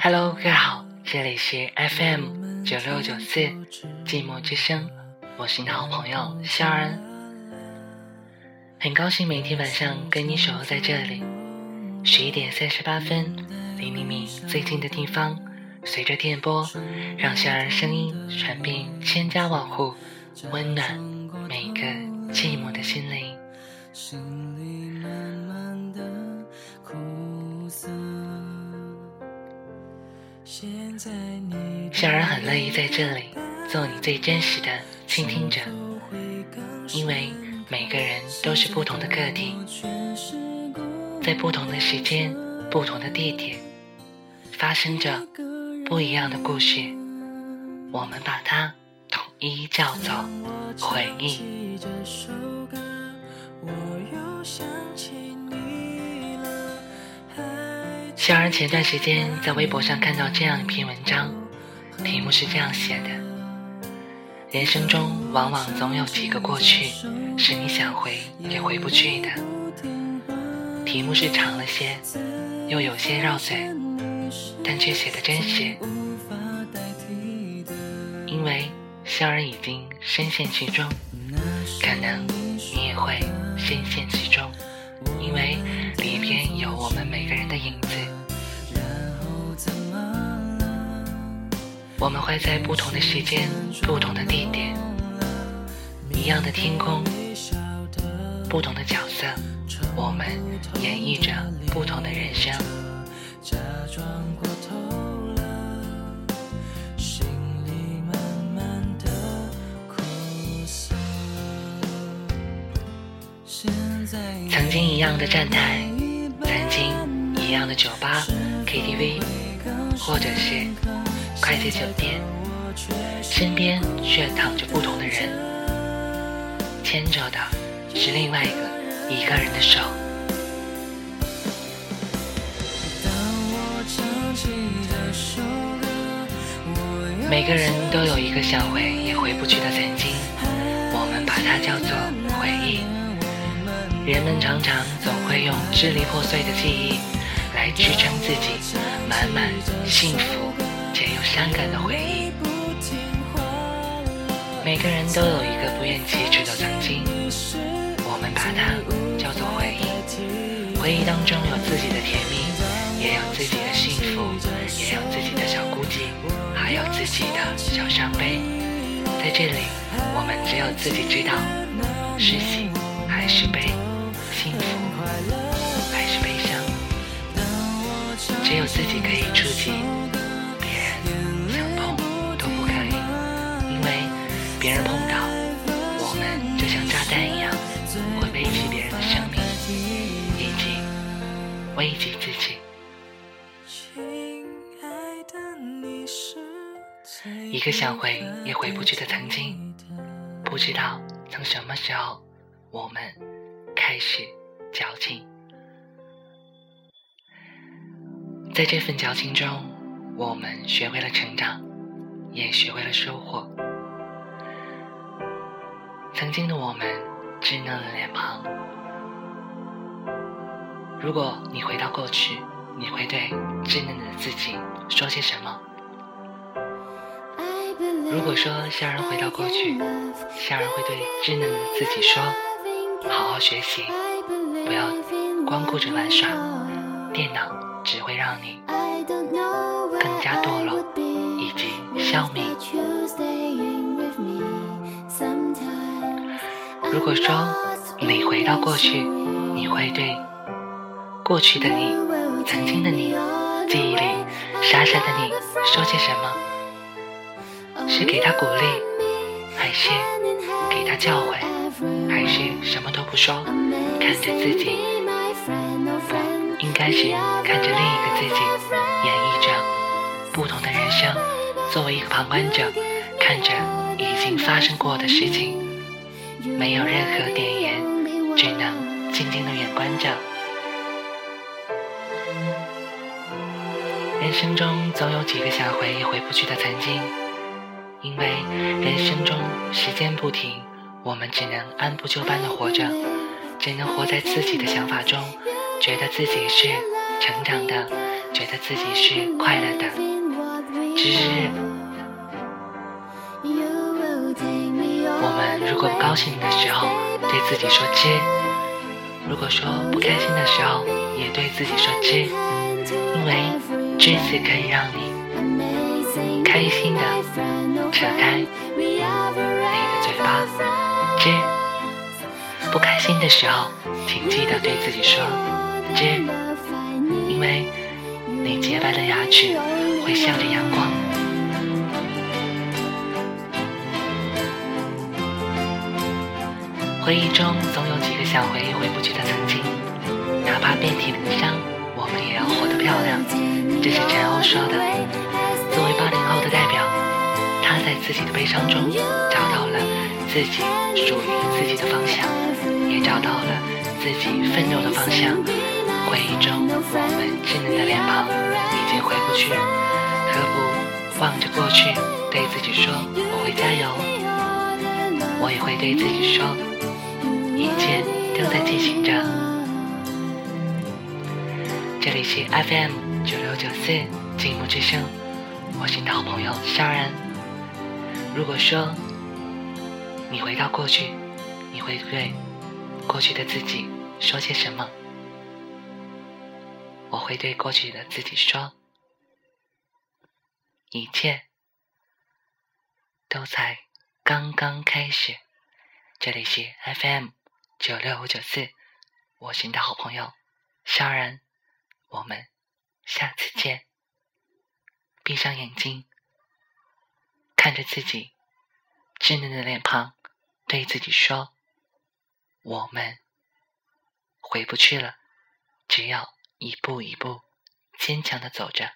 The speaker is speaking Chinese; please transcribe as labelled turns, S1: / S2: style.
S1: Hello，各位好，这里是 FM 九六九四寂寞之声，我是你的好朋友肖恩，很高兴每天晚上跟你守候在这里。十一点三十八分，离你米最近的地方，随着电波，让肖恩声音传遍千家万户，温暖每个寂寞的心灵。小人很乐意在这里做你最真实的倾听者，因为每个人都是不同的个体，在不同的时间、不同的地点，发生着不一样的故事，我们把它统一叫做回忆。小然前段时间在微博上看到这样一篇文章，题目是这样写的：人生中往往总有几个过去，是你想回也回不去的。题目是长了些，又有些绕嘴，但却写的真实。因为肖儿已经深陷其中，可能你也会深陷其中，因为里边有我们每个人的影子。我们会在不同的时间、不同的地点，一样的天空，不同的角色，我们演绎着不同的人生。曾经一样的站台，曾经一样的酒吧、KTV，或者是。快捷酒店，身边却躺着不同的人，牵着的是另外一个一个人的手。每个人都有一个想回也回不去的曾经，我们把它叫做回忆。人们常常总会用支离破碎的记忆来支撑自己满满幸福。伤感的回忆。每个人都有一个不愿启齿的曾经，我们把它叫做回忆。回忆当中有自己的甜蜜，也有自己的幸福，也有自己的小孤寂，还有自己的小伤悲。在这里，我们只有自己知道，是喜还是悲，幸福还是悲伤，只有自己可以触及。个想回也回不去的曾经，不知道从什么时候，我们开始矫情。在这份矫情中，我们学会了成长，也学会了收获。曾经的我们，稚嫩的脸庞。如果你回到过去，你会对稚嫩的自己说些什么？如果说夏人回到过去，夏人会对稚嫩的自己说：好好学习，不要光顾着玩耍，电脑只会让你更加堕落以及消弭。如果说你回到过去，你会对过去的你、曾经的你、记忆里傻傻的你说些什么？是给他鼓励，还是给他教诲，还是什么都不说，看着自己？不，应该是看着另一个自己，演绎着不同的人生。作为一个旁观者，看着已经发生过的事情。没有任何点言，只能静静的远观着。人生中总有几个想回也回不去的曾经，因为人生中时间不停，我们只能按部就班的活着，只能活在自己的想法中，觉得自己是成长的，觉得自己是快乐的。只是我们如果不高兴的时候，对自己说知；如果说不开心的时候，也对自己说知，因为知字可以让你开心的扯开你的嘴巴。知，不开心的时候，请记得对自己说知，因为你洁白的牙齿会向着阳光。回忆中总有几个想回忆回不去的曾经，哪怕遍体鳞伤，我们也要活得漂亮。这是陈欧说的。在自己的悲伤中找到了自己属于自己的方向，也找到了自己奋斗的方向。回忆中我们稚嫩的脸庞已经回不去，何不望着过去，对自己说：“我会加油。”我也会对自己说。一切都在进行着。这里是 FM 九六九四静默之声，我是你的好朋友萧然。如果说你回到过去，你会对过去的自己说些什么？我会对过去的自己说：一切都才刚刚开始。这里是 FM。九六五九四，我是你的好朋友萧然，我们下次见。闭上眼睛，看着自己稚嫩的脸庞，对自己说：“我们回不去了，只要一步一步坚强的走着。”